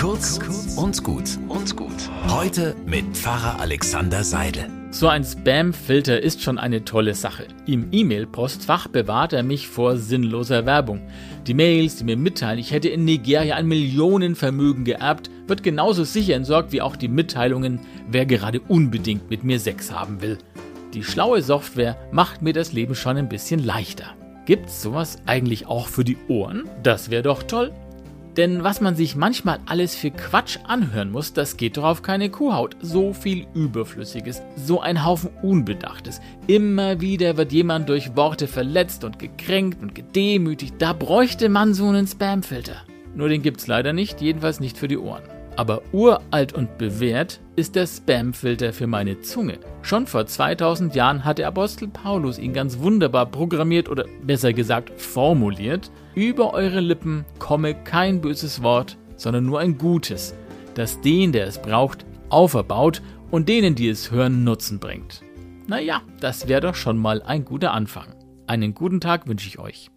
Kurz und gut und gut. Heute mit Pfarrer Alexander Seidel. So ein Spam-Filter ist schon eine tolle Sache. Im E-Mail-Postfach bewahrt er mich vor sinnloser Werbung. Die Mails, die mir mitteilen, ich hätte in Nigeria ein Millionenvermögen geerbt, wird genauso sicher entsorgt wie auch die Mitteilungen, wer gerade unbedingt mit mir Sex haben will. Die schlaue Software macht mir das Leben schon ein bisschen leichter. Gibt's sowas eigentlich auch für die Ohren? Das wäre doch toll. Denn was man sich manchmal alles für Quatsch anhören muss, das geht doch auf keine Kuhhaut. So viel Überflüssiges, so ein Haufen Unbedachtes. Immer wieder wird jemand durch Worte verletzt und gekränkt und gedemütigt. Da bräuchte man so einen Spamfilter. Nur den gibt's leider nicht, jedenfalls nicht für die Ohren. Aber uralt und bewährt ist der Spamfilter für meine Zunge. Schon vor 2000 Jahren hat der Apostel Paulus ihn ganz wunderbar programmiert oder besser gesagt formuliert. Über eure Lippen komme kein böses Wort, sondern nur ein gutes, das den, der es braucht, auferbaut und denen, die es hören, Nutzen bringt. Naja, das wäre doch schon mal ein guter Anfang. Einen guten Tag wünsche ich euch.